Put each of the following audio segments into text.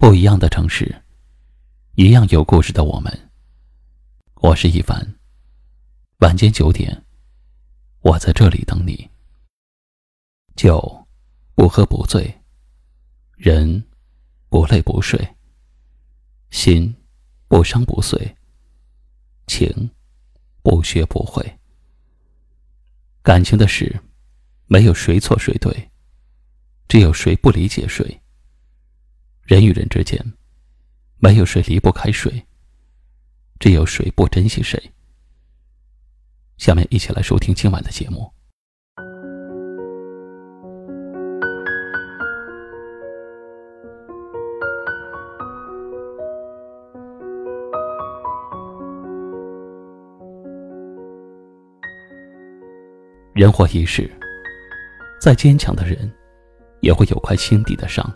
不一样的城市，一样有故事的我们。我是一凡。晚间九点，我在这里等你。酒不喝不醉，人不累不睡，心不伤不碎，情不学不会。感情的事，没有谁错谁对，只有谁不理解谁。人与人之间，没有谁离不开谁，只有谁不珍惜谁。下面一起来收听今晚的节目。人活一世，再坚强的人，也会有块心底的伤。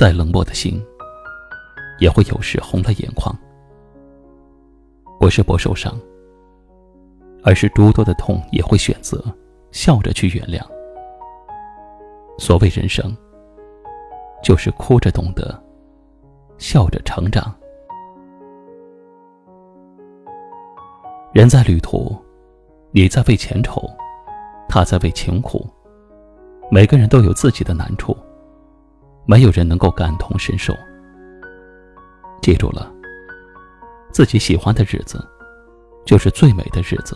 再冷漠的心，也会有时红了眼眶。不是不受伤，而是诸多的痛也会选择笑着去原谅。所谓人生，就是哭着懂得，笑着成长。人在旅途，你在为钱愁，他在为情苦。每个人都有自己的难处。没有人能够感同身受。记住了，自己喜欢的日子，就是最美的日子；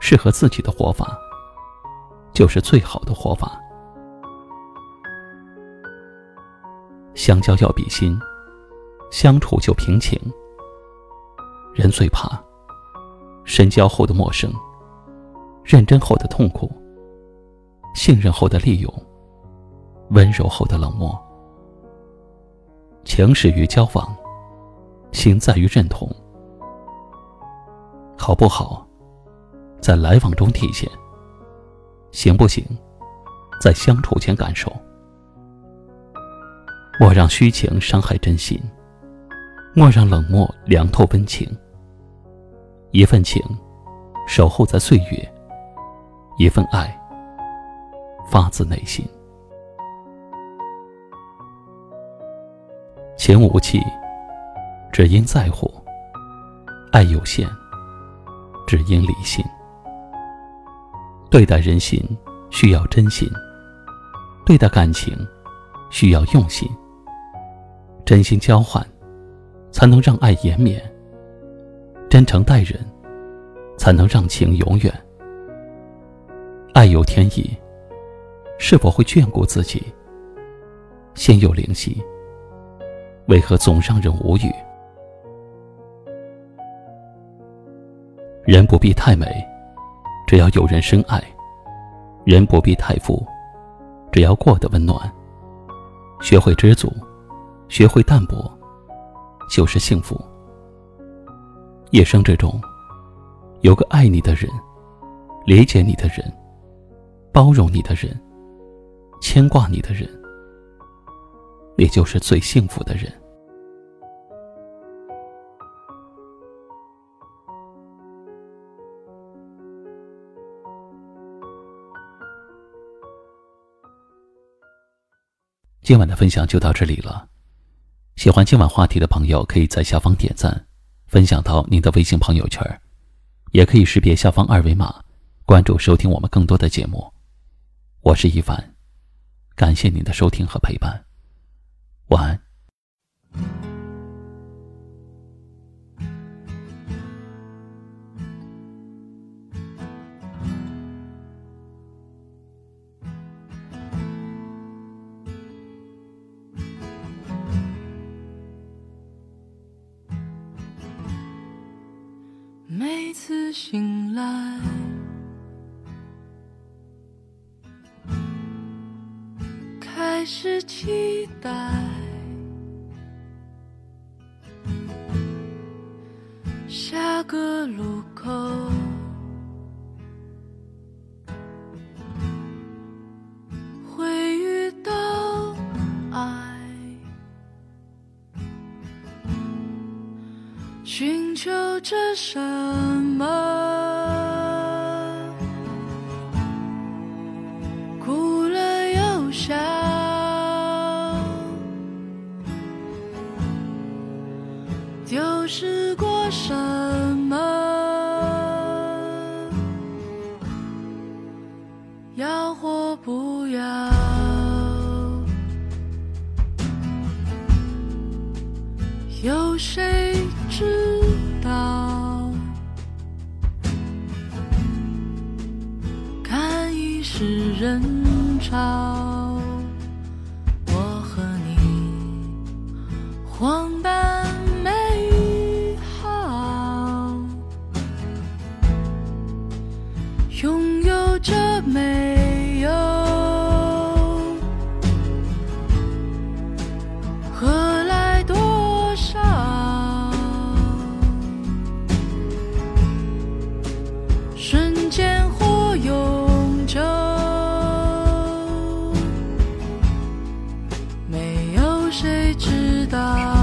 适合自己的活法，就是最好的活法。相交要比心，相处就平情。人最怕深交后的陌生，认真后的痛苦，信任后的利用。温柔后的冷漠，情始于交往，心在于认同。好不好，在来往中体现；行不行，在相处前感受。莫让虚情伤害真心，莫让冷漠凉透温情。一份情，守候在岁月；一份爱，发自内心。情无气，只因在乎；爱有限，只因理性。对待人心需要真心，对待感情需要用心。真心交换，才能让爱延绵；真诚待人，才能让情永远。爱有天意，是否会眷顾自己？心有灵犀。为何总让人无语？人不必太美，只要有人深爱；人不必太富，只要过得温暖。学会知足，学会淡泊，就是幸福。一生之中，有个爱你的人，理解你的人，包容你的人，牵挂你的人。你就是最幸福的人。今晚的分享就到这里了。喜欢今晚话题的朋友，可以在下方点赞，分享到您的微信朋友圈，也可以识别下方二维码，关注收听我们更多的节目。我是一凡，感谢您的收听和陪伴。晚安。每次醒来，开始期待。个路口，会遇到爱，寻求着什么？哭了又笑，丢失。有谁知道？看一世人潮。有谁知道？